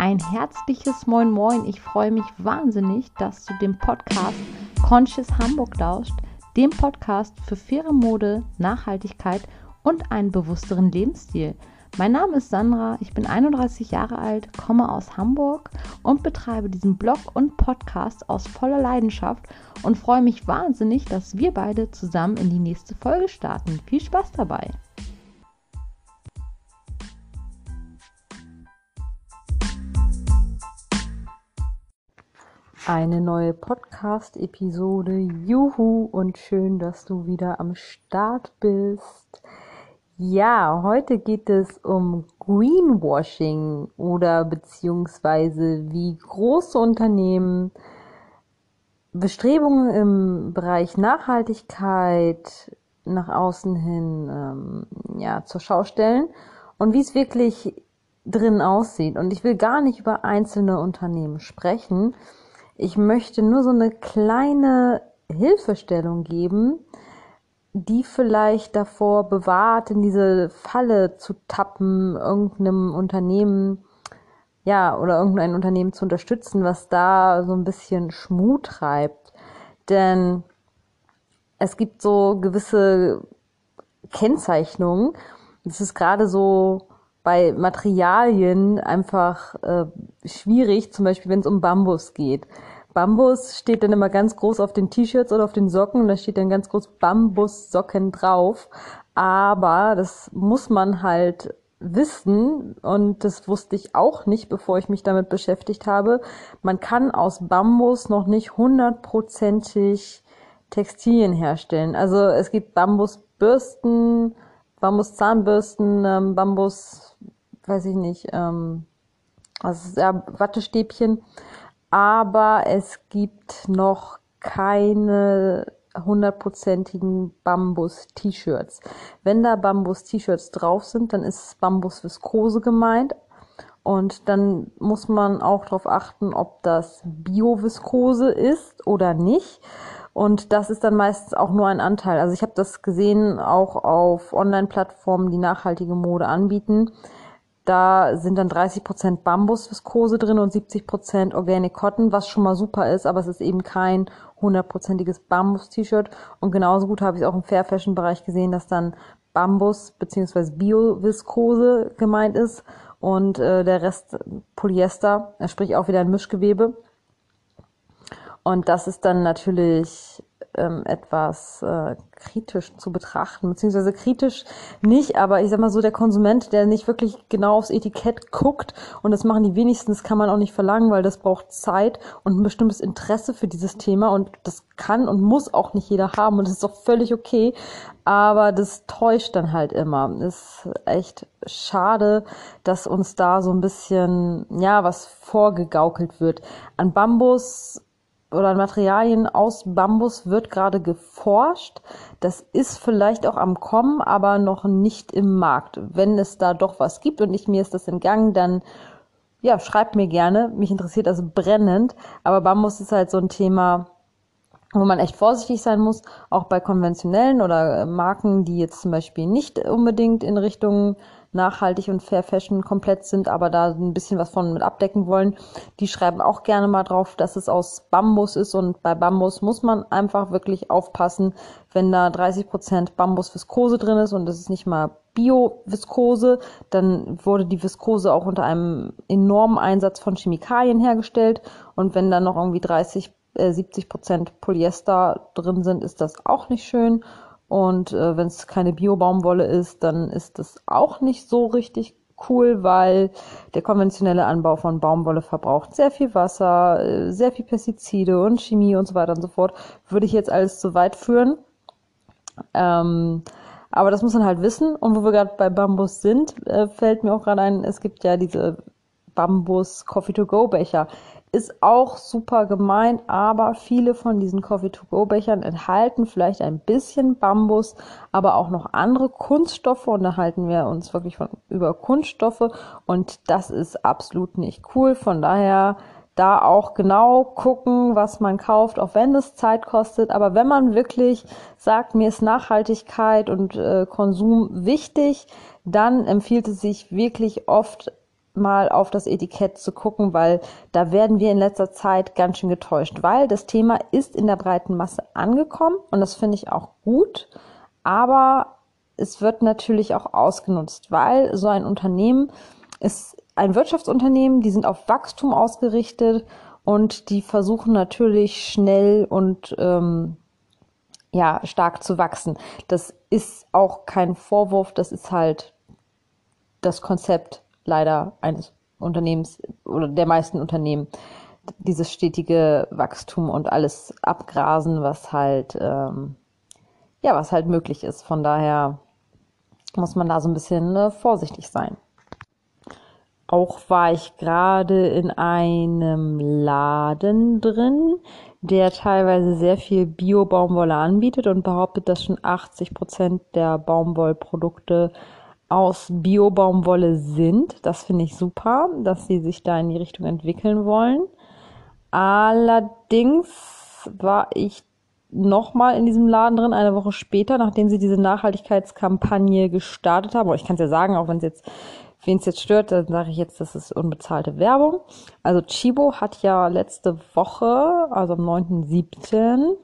Ein herzliches Moin Moin. Ich freue mich wahnsinnig, dass du dem Podcast Conscious Hamburg lauscht, dem Podcast für faire Mode, Nachhaltigkeit und einen bewussteren Lebensstil. Mein Name ist Sandra, ich bin 31 Jahre alt, komme aus Hamburg und betreibe diesen Blog und Podcast aus voller Leidenschaft und freue mich wahnsinnig, dass wir beide zusammen in die nächste Folge starten. Viel Spaß dabei! Eine neue Podcast-Episode. Juhu und schön, dass du wieder am Start bist. Ja, heute geht es um Greenwashing oder beziehungsweise wie große Unternehmen Bestrebungen im Bereich Nachhaltigkeit nach außen hin ähm, ja, zur Schau stellen und wie es wirklich drin aussieht. Und ich will gar nicht über einzelne Unternehmen sprechen. Ich möchte nur so eine kleine Hilfestellung geben, die vielleicht davor bewahrt, in diese Falle zu tappen, irgendeinem Unternehmen, ja, oder irgendein Unternehmen zu unterstützen, was da so ein bisschen Schmut treibt. Denn es gibt so gewisse Kennzeichnungen. Es ist gerade so bei Materialien einfach äh, schwierig, zum Beispiel wenn es um Bambus geht. Bambus steht dann immer ganz groß auf den T-Shirts oder auf den Socken da steht dann ganz groß Bambussocken drauf. Aber das muss man halt wissen und das wusste ich auch nicht, bevor ich mich damit beschäftigt habe. Man kann aus Bambus noch nicht hundertprozentig Textilien herstellen. Also es gibt Bambusbürsten, Bambuszahnbürsten, ähm, Bambus, weiß ich nicht, ähm, also ja, Wattestäbchen aber es gibt noch keine hundertprozentigen Bambus-T-Shirts. Wenn da Bambus-T-Shirts drauf sind, dann ist Bambus-Viskose gemeint. Und dann muss man auch darauf achten, ob das Bio-Viskose ist oder nicht. Und das ist dann meistens auch nur ein Anteil. Also ich habe das gesehen auch auf Online-Plattformen, die nachhaltige Mode anbieten. Da sind dann 30% Bambusviskose drin und 70% Organic Cotton, was schon mal super ist, aber es ist eben kein hundertprozentiges Bambus-T-Shirt. Und genauso gut habe ich auch im Fair Fashion Bereich gesehen, dass dann Bambus bzw. Bio-Viskose gemeint ist und äh, der Rest Polyester, sprich auch wieder ein Mischgewebe. Und das ist dann natürlich ähm, etwas äh, kritisch zu betrachten, beziehungsweise kritisch nicht, aber ich sag mal so, der Konsument, der nicht wirklich genau aufs Etikett guckt, und das machen die wenigsten, das kann man auch nicht verlangen, weil das braucht Zeit und ein bestimmtes Interesse für dieses Thema und das kann und muss auch nicht jeder haben und das ist auch völlig okay, aber das täuscht dann halt immer. Ist echt schade, dass uns da so ein bisschen, ja, was vorgegaukelt wird. An Bambus oder Materialien aus Bambus wird gerade geforscht. Das ist vielleicht auch am Kommen, aber noch nicht im Markt. Wenn es da doch was gibt und ich mir ist das entgangen, dann ja, schreibt mir gerne. Mich interessiert das brennend. Aber Bambus ist halt so ein Thema, wo man echt vorsichtig sein muss, auch bei konventionellen oder Marken, die jetzt zum Beispiel nicht unbedingt in Richtung nachhaltig und Fair Fashion komplett sind, aber da ein bisschen was von mit abdecken wollen, die schreiben auch gerne mal drauf, dass es aus Bambus ist und bei Bambus muss man einfach wirklich aufpassen, wenn da 30 Prozent Bambus-Viskose drin ist und das ist nicht mal Bio-Viskose, dann wurde die Viskose auch unter einem enormen Einsatz von Chemikalien hergestellt und wenn dann noch irgendwie 30 70 äh, Prozent Polyester drin sind, ist das auch nicht schön. Und äh, wenn es keine Bio-Baumwolle ist, dann ist das auch nicht so richtig cool, weil der konventionelle Anbau von Baumwolle verbraucht sehr viel Wasser, äh, sehr viel Pestizide und Chemie und so weiter und so fort. Würde ich jetzt alles zu weit führen. Ähm, aber das muss man halt wissen. Und wo wir gerade bei Bambus sind, äh, fällt mir auch gerade ein, es gibt ja diese Bambus Coffee-to-Go-Becher ist auch super gemeint, aber viele von diesen Coffee-to-go-Bechern enthalten vielleicht ein bisschen Bambus, aber auch noch andere Kunststoffe und da halten wir uns wirklich von über Kunststoffe und das ist absolut nicht cool. Von daher da auch genau gucken, was man kauft, auch wenn es Zeit kostet. Aber wenn man wirklich sagt, mir ist Nachhaltigkeit und äh, Konsum wichtig, dann empfiehlt es sich wirklich oft mal auf das Etikett zu gucken, weil da werden wir in letzter Zeit ganz schön getäuscht, weil das Thema ist in der breiten Masse angekommen und das finde ich auch gut, aber es wird natürlich auch ausgenutzt, weil so ein Unternehmen ist ein Wirtschaftsunternehmen, die sind auf Wachstum ausgerichtet und die versuchen natürlich schnell und ähm, ja stark zu wachsen. Das ist auch kein Vorwurf, das ist halt das Konzept leider eines Unternehmens oder der meisten Unternehmen dieses stetige Wachstum und alles abgrasen, was halt ähm, ja was halt möglich ist. Von daher muss man da so ein bisschen äh, vorsichtig sein. Auch war ich gerade in einem Laden drin, der teilweise sehr viel Bio-Baumwolle anbietet und behauptet, dass schon 80 Prozent der Baumwollprodukte aus Bio-Baumwolle sind. Das finde ich super, dass sie sich da in die Richtung entwickeln wollen. Allerdings war ich nochmal in diesem Laden drin, eine Woche später, nachdem sie diese Nachhaltigkeitskampagne gestartet haben. Aber ich kann es ja sagen, auch wenn es jetzt, wen es jetzt stört, dann sage ich jetzt, das ist unbezahlte Werbung. Also Chibo hat ja letzte Woche, also am 9.7.,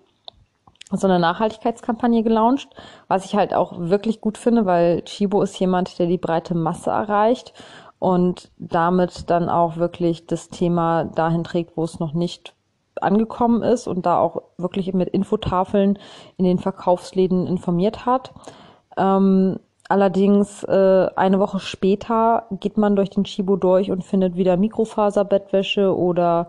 so eine Nachhaltigkeitskampagne gelauncht, was ich halt auch wirklich gut finde, weil Chibo ist jemand, der die breite Masse erreicht und damit dann auch wirklich das Thema dahin trägt, wo es noch nicht angekommen ist und da auch wirklich mit Infotafeln in den Verkaufsläden informiert hat. Ähm, allerdings äh, eine Woche später geht man durch den Chibo durch und findet wieder Mikrofaserbettwäsche oder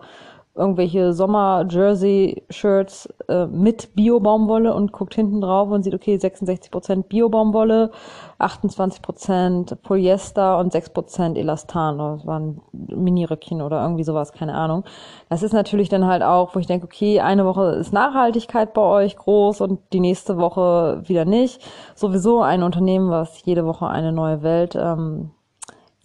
irgendwelche Sommer-Jersey-Shirts äh, mit Bio-Baumwolle und guckt hinten drauf und sieht, okay, 66% Bio-Baumwolle, 28% Polyester und 6% Elastan. Das waren Mini-Röckchen oder irgendwie sowas, keine Ahnung. Das ist natürlich dann halt auch, wo ich denke, okay, eine Woche ist Nachhaltigkeit bei euch groß und die nächste Woche wieder nicht. Sowieso ein Unternehmen, was jede Woche eine neue Welt ähm,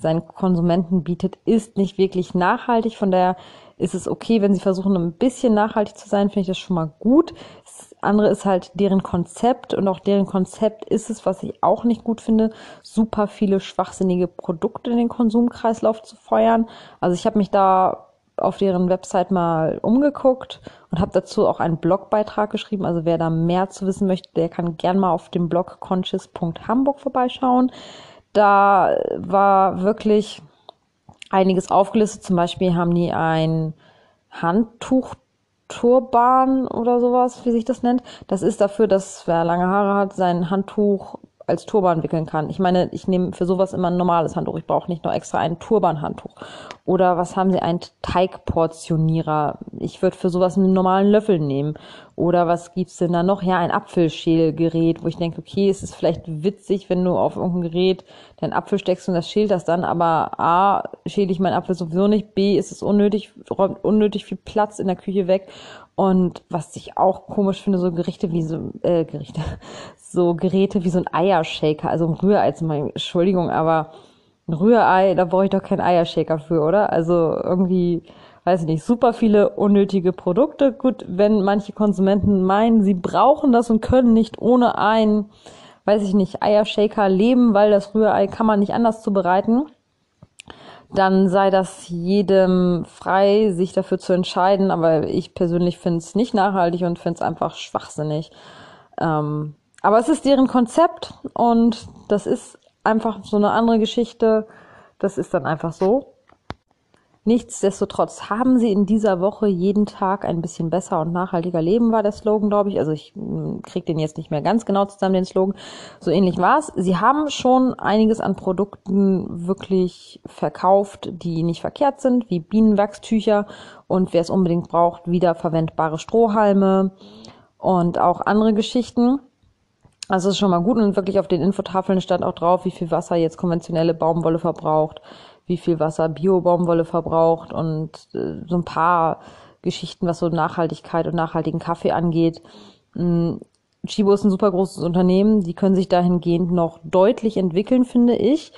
seinen Konsumenten bietet, ist nicht wirklich nachhaltig. Von daher ist es okay, wenn sie versuchen, ein bisschen nachhaltig zu sein, finde ich das schon mal gut. Das andere ist halt deren Konzept und auch deren Konzept ist es, was ich auch nicht gut finde, super viele schwachsinnige Produkte in den Konsumkreislauf zu feuern. Also ich habe mich da auf deren Website mal umgeguckt und habe dazu auch einen Blogbeitrag geschrieben. Also wer da mehr zu wissen möchte, der kann gern mal auf dem Blog conscious.hamburg vorbeischauen. Da war wirklich einiges aufgelistet. Zum Beispiel haben die ein Handtuch-Turban oder sowas, wie sich das nennt. Das ist dafür, dass wer lange Haare hat, sein Handtuch als Turban wickeln kann. Ich meine, ich nehme für sowas immer ein normales Handtuch. Ich brauche nicht noch extra ein Turban-Handtuch. Oder was haben Sie? Ein Teigportionierer. Ich würde für sowas einen normalen Löffel nehmen. Oder was gibt's denn da noch? Ja, ein Apfelschälgerät, wo ich denke, okay, es ist vielleicht witzig, wenn du auf irgendein Gerät deinen Apfel steckst und das schält das dann, aber A, schäle ich meinen Apfel sowieso nicht, B, ist es unnötig, räumt unnötig viel Platz in der Küche weg. Und was ich auch komisch finde, so Gerichte wie so, äh, Gerichte, so Geräte wie so ein Eiershaker, also ein Rührei, Entschuldigung, aber ein Rührei, da brauche ich doch keinen Eiershaker für, oder? Also irgendwie, weiß ich nicht, super viele unnötige Produkte. Gut, wenn manche Konsumenten meinen, sie brauchen das und können nicht ohne einen, weiß ich nicht, Eiershaker leben, weil das Rührei kann man nicht anders zubereiten, dann sei das jedem frei, sich dafür zu entscheiden. Aber ich persönlich finde es nicht nachhaltig und finde es einfach schwachsinnig. Ähm, aber es ist deren Konzept und das ist einfach so eine andere Geschichte. Das ist dann einfach so. Nichtsdestotrotz haben sie in dieser Woche jeden Tag ein bisschen besser und nachhaltiger leben, war der Slogan, glaube ich. Also ich hm, kriege den jetzt nicht mehr ganz genau zusammen, den Slogan. So ähnlich war es. Sie haben schon einiges an Produkten wirklich verkauft, die nicht verkehrt sind, wie Bienenwachstücher und wer es unbedingt braucht, wiederverwendbare Strohhalme und auch andere Geschichten. Also ist schon mal gut und wirklich auf den Infotafeln stand auch drauf, wie viel Wasser jetzt konventionelle Baumwolle verbraucht, wie viel Wasser Bio-Baumwolle verbraucht und äh, so ein paar Geschichten, was so Nachhaltigkeit und nachhaltigen Kaffee angeht. Ähm, Chibo ist ein super großes Unternehmen, die können sich dahingehend noch deutlich entwickeln, finde ich.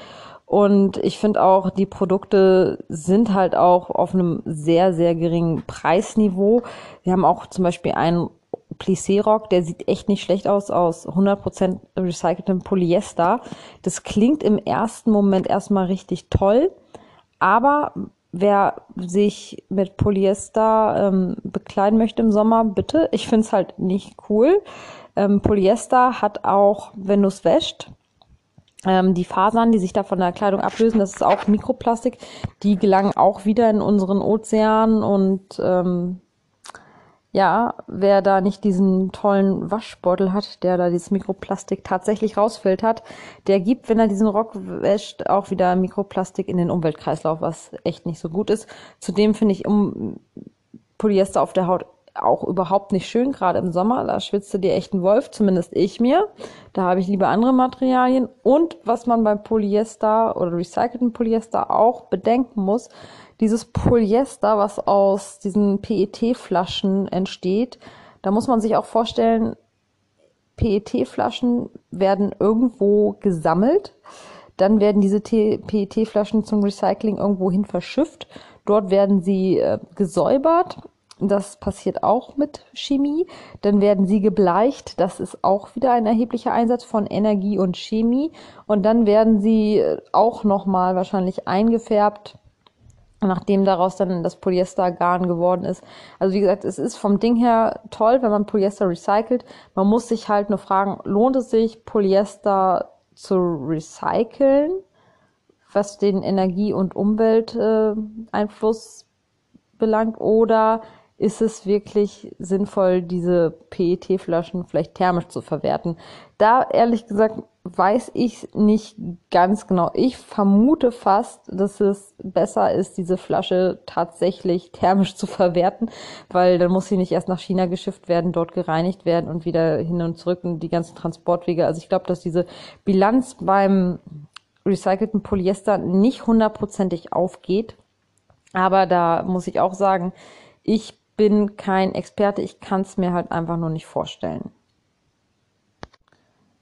Und ich finde auch, die Produkte sind halt auch auf einem sehr, sehr geringen Preisniveau. Wir haben auch zum Beispiel einen Plissé-Rock, der sieht echt nicht schlecht aus, aus 100% recyceltem Polyester. Das klingt im ersten Moment erstmal richtig toll, Aber wer sich mit Polyester ähm, bekleiden möchte im Sommer, bitte. Ich finde es halt nicht cool. Ähm, Polyester hat auch, wenn du es wäscht, ähm, die Fasern, die sich da von der Kleidung ablösen, das ist auch Mikroplastik, die gelangen auch wieder in unseren Ozean und ähm, ja, wer da nicht diesen tollen Waschbeutel hat, der da dieses Mikroplastik tatsächlich rausfiltert, der gibt, wenn er diesen Rock wäscht, auch wieder Mikroplastik in den Umweltkreislauf, was echt nicht so gut ist. Zudem finde ich um Polyester auf der Haut auch überhaupt nicht schön, gerade im Sommer. Da schwitzt du dir echt ein Wolf, zumindest ich mir. Da habe ich lieber andere Materialien. Und was man beim Polyester oder recycelten Polyester auch bedenken muss, dieses Polyester, was aus diesen PET-Flaschen entsteht, da muss man sich auch vorstellen, PET-Flaschen werden irgendwo gesammelt, dann werden diese PET-Flaschen zum Recycling irgendwohin verschifft, dort werden sie äh, gesäubert, das passiert auch mit Chemie, dann werden sie gebleicht, das ist auch wieder ein erheblicher Einsatz von Energie und Chemie. Und dann werden sie äh, auch nochmal wahrscheinlich eingefärbt nachdem daraus dann das Polyestergarn geworden ist. Also wie gesagt, es ist vom Ding her toll, wenn man Polyester recycelt. Man muss sich halt nur fragen, lohnt es sich, Polyester zu recyceln, was den Energie- und Umwelteinfluss belangt, oder ist es wirklich sinnvoll, diese PET-Flaschen vielleicht thermisch zu verwerten? Da ehrlich gesagt weiß ich nicht ganz genau. Ich vermute fast, dass es besser ist, diese Flasche tatsächlich thermisch zu verwerten, weil dann muss sie nicht erst nach China geschifft werden, dort gereinigt werden und wieder hin und zurück und die ganzen Transportwege. Also ich glaube, dass diese Bilanz beim recycelten Polyester nicht hundertprozentig aufgeht. Aber da muss ich auch sagen, ich bin kein Experte, ich kann es mir halt einfach nur nicht vorstellen.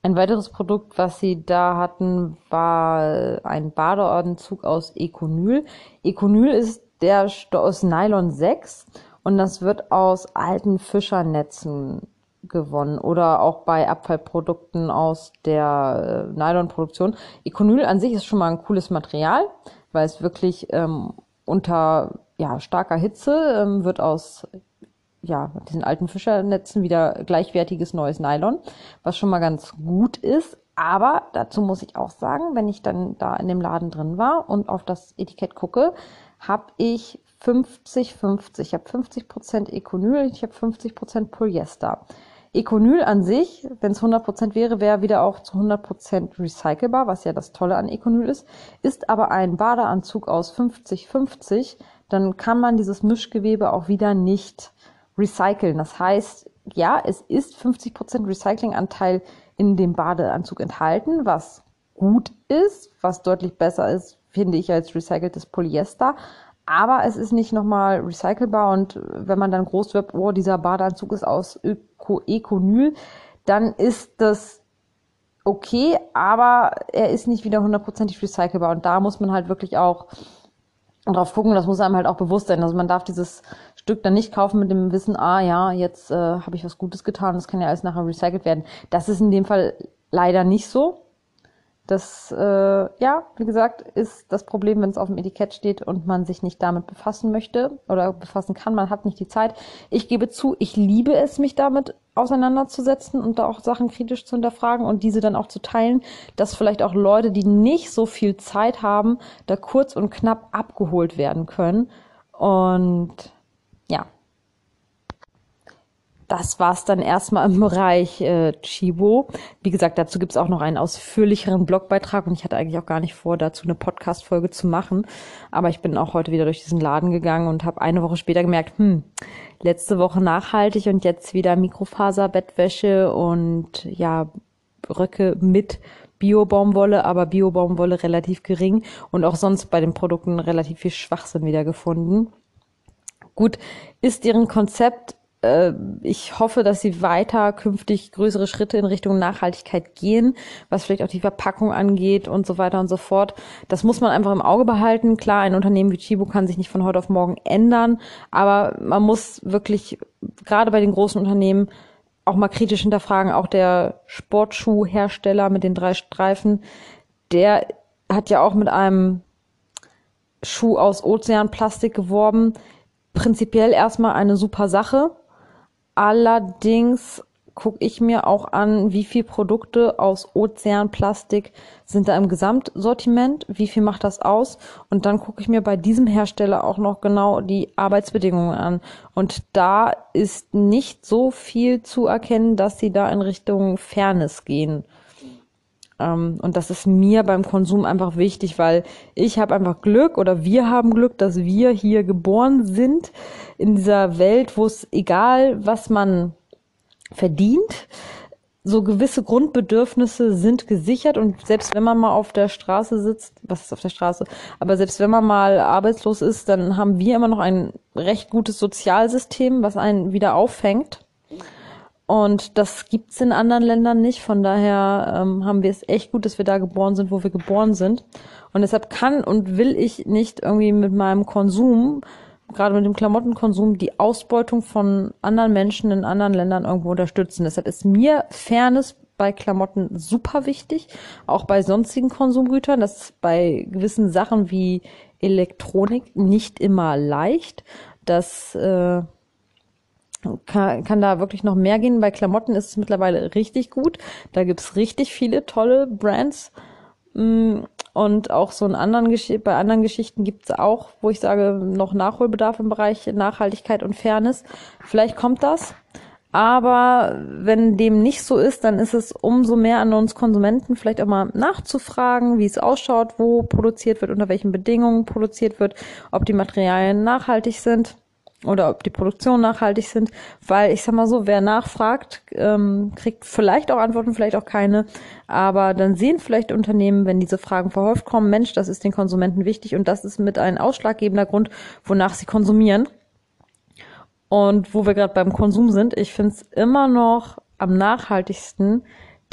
Ein weiteres Produkt, was sie da hatten, war ein Badeordenzug aus Econyl. Econyl ist der aus Nylon 6 und das wird aus alten Fischernetzen gewonnen oder auch bei Abfallprodukten aus der äh, Nylonproduktion. Econyl an sich ist schon mal ein cooles Material, weil es wirklich ähm, unter ja, starker Hitze ähm, wird aus ja, diesen alten Fischernetzen wieder gleichwertiges neues Nylon, was schon mal ganz gut ist. Aber dazu muss ich auch sagen, wenn ich dann da in dem Laden drin war und auf das Etikett gucke, habe ich 50-50. Ich habe 50 Prozent Econyl, ich habe 50% Polyester. Econyl an sich, wenn es 100% wäre, wäre wieder auch zu 100% recycelbar, was ja das Tolle an Econyl ist, ist aber ein Badeanzug aus 50-50, dann kann man dieses Mischgewebe auch wieder nicht recyceln. Das heißt, ja, es ist 50% Recyclinganteil in dem Badeanzug enthalten, was gut ist, was deutlich besser ist, finde ich, als recyceltes Polyester. Aber es ist nicht nochmal recycelbar und wenn man dann groß wird, oh, dieser Badeanzug ist aus Öko Econyl, dann ist das okay, aber er ist nicht wieder hundertprozentig recycelbar und da muss man halt wirklich auch drauf gucken, das muss einem halt auch bewusst sein. Also man darf dieses Stück dann nicht kaufen mit dem Wissen, ah ja, jetzt äh, habe ich was Gutes getan, das kann ja alles nachher recycelt werden. Das ist in dem Fall leider nicht so. Das, äh, ja, wie gesagt, ist das Problem, wenn es auf dem Etikett steht und man sich nicht damit befassen möchte oder befassen kann. Man hat nicht die Zeit. Ich gebe zu, ich liebe es, mich damit auseinanderzusetzen und da auch Sachen kritisch zu hinterfragen und diese dann auch zu teilen, dass vielleicht auch Leute, die nicht so viel Zeit haben, da kurz und knapp abgeholt werden können. Und das war's dann erstmal im Bereich äh, Chibo. Wie gesagt, dazu gibt's auch noch einen ausführlicheren Blogbeitrag und ich hatte eigentlich auch gar nicht vor, dazu eine Podcast-Folge zu machen. Aber ich bin auch heute wieder durch diesen Laden gegangen und habe eine Woche später gemerkt, hm, letzte Woche nachhaltig und jetzt wieder Mikrofaser-Bettwäsche und ja, Röcke mit Bio-Baumwolle, aber Bio-Baumwolle relativ gering und auch sonst bei den Produkten relativ viel Schwachsinn wieder gefunden. Gut, ist deren Konzept äh, ich hoffe, dass sie weiter künftig größere Schritte in Richtung Nachhaltigkeit gehen, was vielleicht auch die Verpackung angeht und so weiter und so fort. Das muss man einfach im Auge behalten. Klar, ein Unternehmen wie Chibo kann sich nicht von heute auf morgen ändern, aber man muss wirklich gerade bei den großen Unternehmen auch mal kritisch hinterfragen. Auch der Sportschuhhersteller mit den drei Streifen, der hat ja auch mit einem Schuh aus Ozeanplastik geworben. Prinzipiell erstmal eine super Sache. Allerdings gucke ich mir auch an, wie viel Produkte aus Ozeanplastik sind da im Gesamtsortiment, wie viel macht das aus und dann gucke ich mir bei diesem Hersteller auch noch genau die Arbeitsbedingungen an und da ist nicht so viel zu erkennen, dass sie da in Richtung Fairness gehen. Ähm, und das ist mir beim Konsum einfach wichtig, weil ich habe einfach Glück oder wir haben Glück, dass wir hier geboren sind in dieser Welt, wo es egal, was man verdient. So gewisse Grundbedürfnisse sind gesichert und selbst wenn man mal auf der Straße sitzt, was ist auf der Straße, aber selbst wenn man mal arbeitslos ist, dann haben wir immer noch ein recht gutes Sozialsystem, was einen wieder auffängt. Und das gibt's in anderen Ländern nicht. Von daher ähm, haben wir es echt gut, dass wir da geboren sind, wo wir geboren sind. Und deshalb kann und will ich nicht irgendwie mit meinem Konsum gerade mit dem Klamottenkonsum die Ausbeutung von anderen Menschen in anderen Ländern irgendwo unterstützen. Deshalb ist mir Fairness bei Klamotten super wichtig, auch bei sonstigen Konsumgütern. Das ist bei gewissen Sachen wie Elektronik nicht immer leicht. Das äh, kann, kann da wirklich noch mehr gehen. Bei Klamotten ist es mittlerweile richtig gut. Da gibt's richtig viele tolle Brands. Mm, und auch so in anderen Gesch bei anderen Geschichten gibt es auch, wo ich sage, noch Nachholbedarf im Bereich Nachhaltigkeit und Fairness. Vielleicht kommt das. Aber wenn dem nicht so ist, dann ist es umso mehr an uns Konsumenten vielleicht auch mal nachzufragen, wie es ausschaut, wo produziert wird, unter welchen Bedingungen produziert wird, ob die Materialien nachhaltig sind oder ob die Produktion nachhaltig sind, weil ich sag mal so, wer nachfragt, ähm, kriegt vielleicht auch Antworten, vielleicht auch keine, aber dann sehen vielleicht Unternehmen, wenn diese Fragen verhäuft kommen, Mensch, das ist den Konsumenten wichtig und das ist mit ein ausschlaggebender Grund, wonach sie konsumieren. Und wo wir gerade beim Konsum sind, ich finde es immer noch am nachhaltigsten,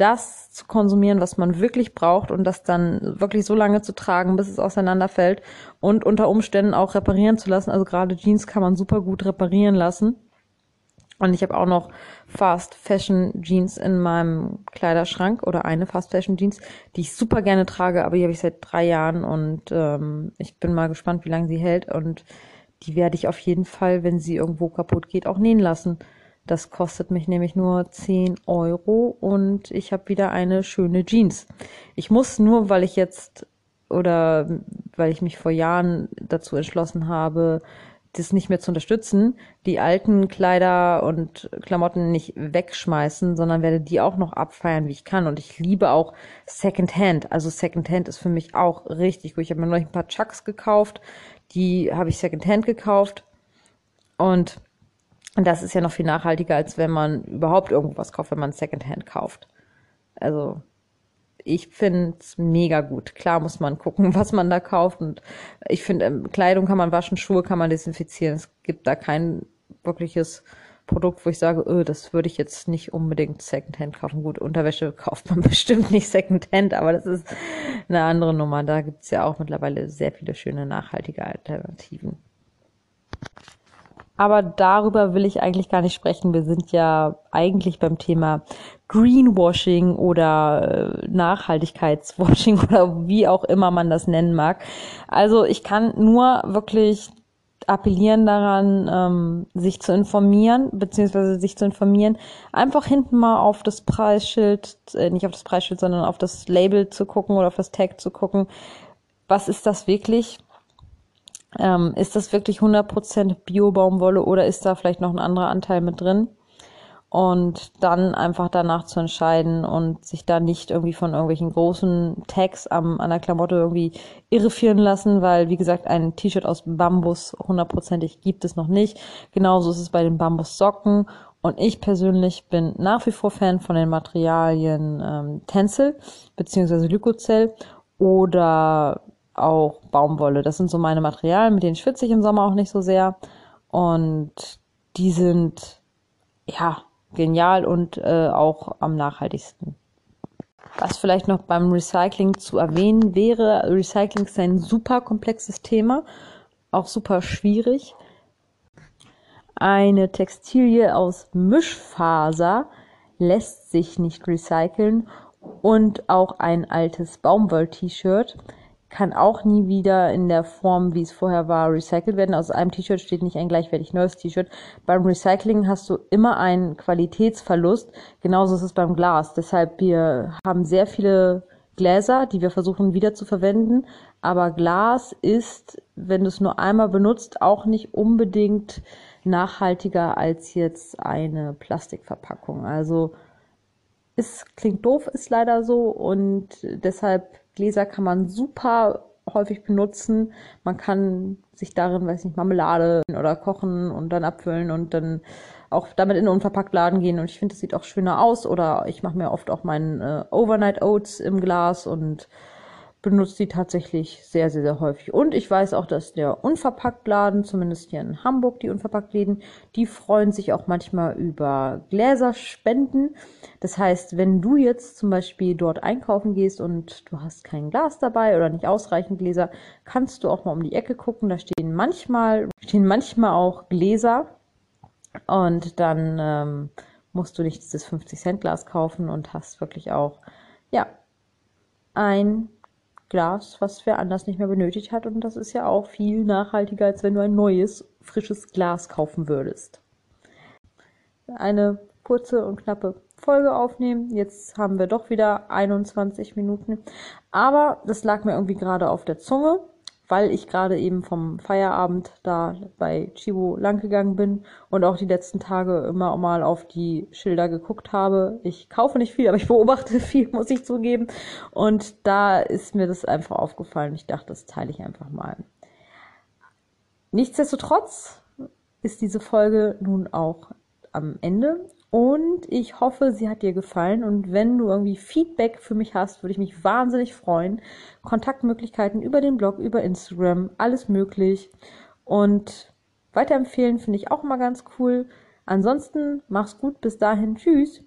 das zu konsumieren, was man wirklich braucht und das dann wirklich so lange zu tragen, bis es auseinanderfällt und unter Umständen auch reparieren zu lassen. Also gerade Jeans kann man super gut reparieren lassen. Und ich habe auch noch Fast Fashion Jeans in meinem Kleiderschrank oder eine Fast Fashion Jeans, die ich super gerne trage, aber die habe ich seit drei Jahren und ähm, ich bin mal gespannt, wie lange sie hält. Und die werde ich auf jeden Fall, wenn sie irgendwo kaputt geht, auch nähen lassen. Das kostet mich nämlich nur 10 Euro und ich habe wieder eine schöne Jeans. Ich muss nur, weil ich jetzt oder weil ich mich vor Jahren dazu entschlossen habe, das nicht mehr zu unterstützen, die alten Kleider und Klamotten nicht wegschmeißen, sondern werde die auch noch abfeiern, wie ich kann. Und ich liebe auch Secondhand. Also Secondhand ist für mich auch richtig gut. Ich habe mir neulich ein paar Chucks gekauft, die habe ich Secondhand gekauft und und das ist ja noch viel nachhaltiger, als wenn man überhaupt irgendwas kauft, wenn man Secondhand kauft. Also ich finde es mega gut. Klar muss man gucken, was man da kauft. Und ich finde, ähm, Kleidung kann man waschen, Schuhe kann man desinfizieren. Es gibt da kein wirkliches Produkt, wo ich sage, öh, das würde ich jetzt nicht unbedingt Secondhand kaufen. Gut, Unterwäsche kauft man bestimmt nicht Secondhand, aber das ist eine andere Nummer. Da gibt es ja auch mittlerweile sehr viele schöne nachhaltige Alternativen. Aber darüber will ich eigentlich gar nicht sprechen. Wir sind ja eigentlich beim Thema Greenwashing oder äh, Nachhaltigkeitswashing oder wie auch immer man das nennen mag. Also ich kann nur wirklich appellieren daran, ähm, sich zu informieren, beziehungsweise sich zu informieren, einfach hinten mal auf das Preisschild, äh, nicht auf das Preisschild, sondern auf das Label zu gucken oder auf das Tag zu gucken. Was ist das wirklich? Ähm, ist das wirklich 100% Bio-Baumwolle oder ist da vielleicht noch ein anderer Anteil mit drin? Und dann einfach danach zu entscheiden und sich da nicht irgendwie von irgendwelchen großen Tags am, an der Klamotte irgendwie irreführen lassen, weil, wie gesagt, ein T-Shirt aus Bambus hundertprozentig gibt es noch nicht. Genauso ist es bei den Bambussocken. Und ich persönlich bin nach wie vor Fan von den Materialien ähm, Tencel beziehungsweise Lycocell oder auch Baumwolle. Das sind so meine Materialien, mit denen schwitze ich im Sommer auch nicht so sehr. Und die sind ja genial und äh, auch am nachhaltigsten. Was vielleicht noch beim Recycling zu erwähnen wäre, Recycling ist ein super komplexes Thema, auch super schwierig. Eine Textilie aus Mischfaser lässt sich nicht recyceln und auch ein altes Baumwoll-T-Shirt kann auch nie wieder in der Form, wie es vorher war, recycelt werden. Aus einem T-Shirt steht nicht ein gleichwertig neues T-Shirt. Beim Recycling hast du immer einen Qualitätsverlust. Genauso ist es beim Glas. Deshalb wir haben sehr viele Gläser, die wir versuchen wieder zu verwenden. Aber Glas ist, wenn du es nur einmal benutzt, auch nicht unbedingt nachhaltiger als jetzt eine Plastikverpackung. Also es klingt doof, ist leider so und deshalb Gläser kann man super häufig benutzen. Man kann sich darin, weiß nicht, Marmelade oder kochen und dann abfüllen und dann auch damit in einen Unverpacktladen gehen. Und ich finde, das sieht auch schöner aus. Oder ich mache mir oft auch meinen äh, Overnight Oats im Glas und benutze die tatsächlich sehr, sehr, sehr häufig. Und ich weiß auch, dass der Unverpacktladen, zumindest hier in Hamburg, die Unverpacktläden, die freuen sich auch manchmal über Gläserspenden. Das heißt, wenn du jetzt zum Beispiel dort einkaufen gehst und du hast kein Glas dabei oder nicht ausreichend Gläser, kannst du auch mal um die Ecke gucken. Da stehen manchmal, stehen manchmal auch Gläser. Und dann ähm, musst du nicht dieses 50 Cent Glas kaufen und hast wirklich auch, ja, ein Glas, was wer anders nicht mehr benötigt hat. Und das ist ja auch viel nachhaltiger, als wenn du ein neues, frisches Glas kaufen würdest. Eine kurze und knappe Folge aufnehmen. Jetzt haben wir doch wieder 21 Minuten. Aber das lag mir irgendwie gerade auf der Zunge weil ich gerade eben vom Feierabend da bei Chibo langgegangen bin und auch die letzten Tage immer mal auf die Schilder geguckt habe. Ich kaufe nicht viel, aber ich beobachte viel, muss ich zugeben. Und da ist mir das einfach aufgefallen. Ich dachte, das teile ich einfach mal. Nichtsdestotrotz ist diese Folge nun auch am Ende und ich hoffe, sie hat dir gefallen. Und wenn du irgendwie Feedback für mich hast, würde ich mich wahnsinnig freuen. Kontaktmöglichkeiten über den Blog, über Instagram, alles möglich. Und weiterempfehlen finde ich auch immer ganz cool. Ansonsten mach's gut, bis dahin, tschüss.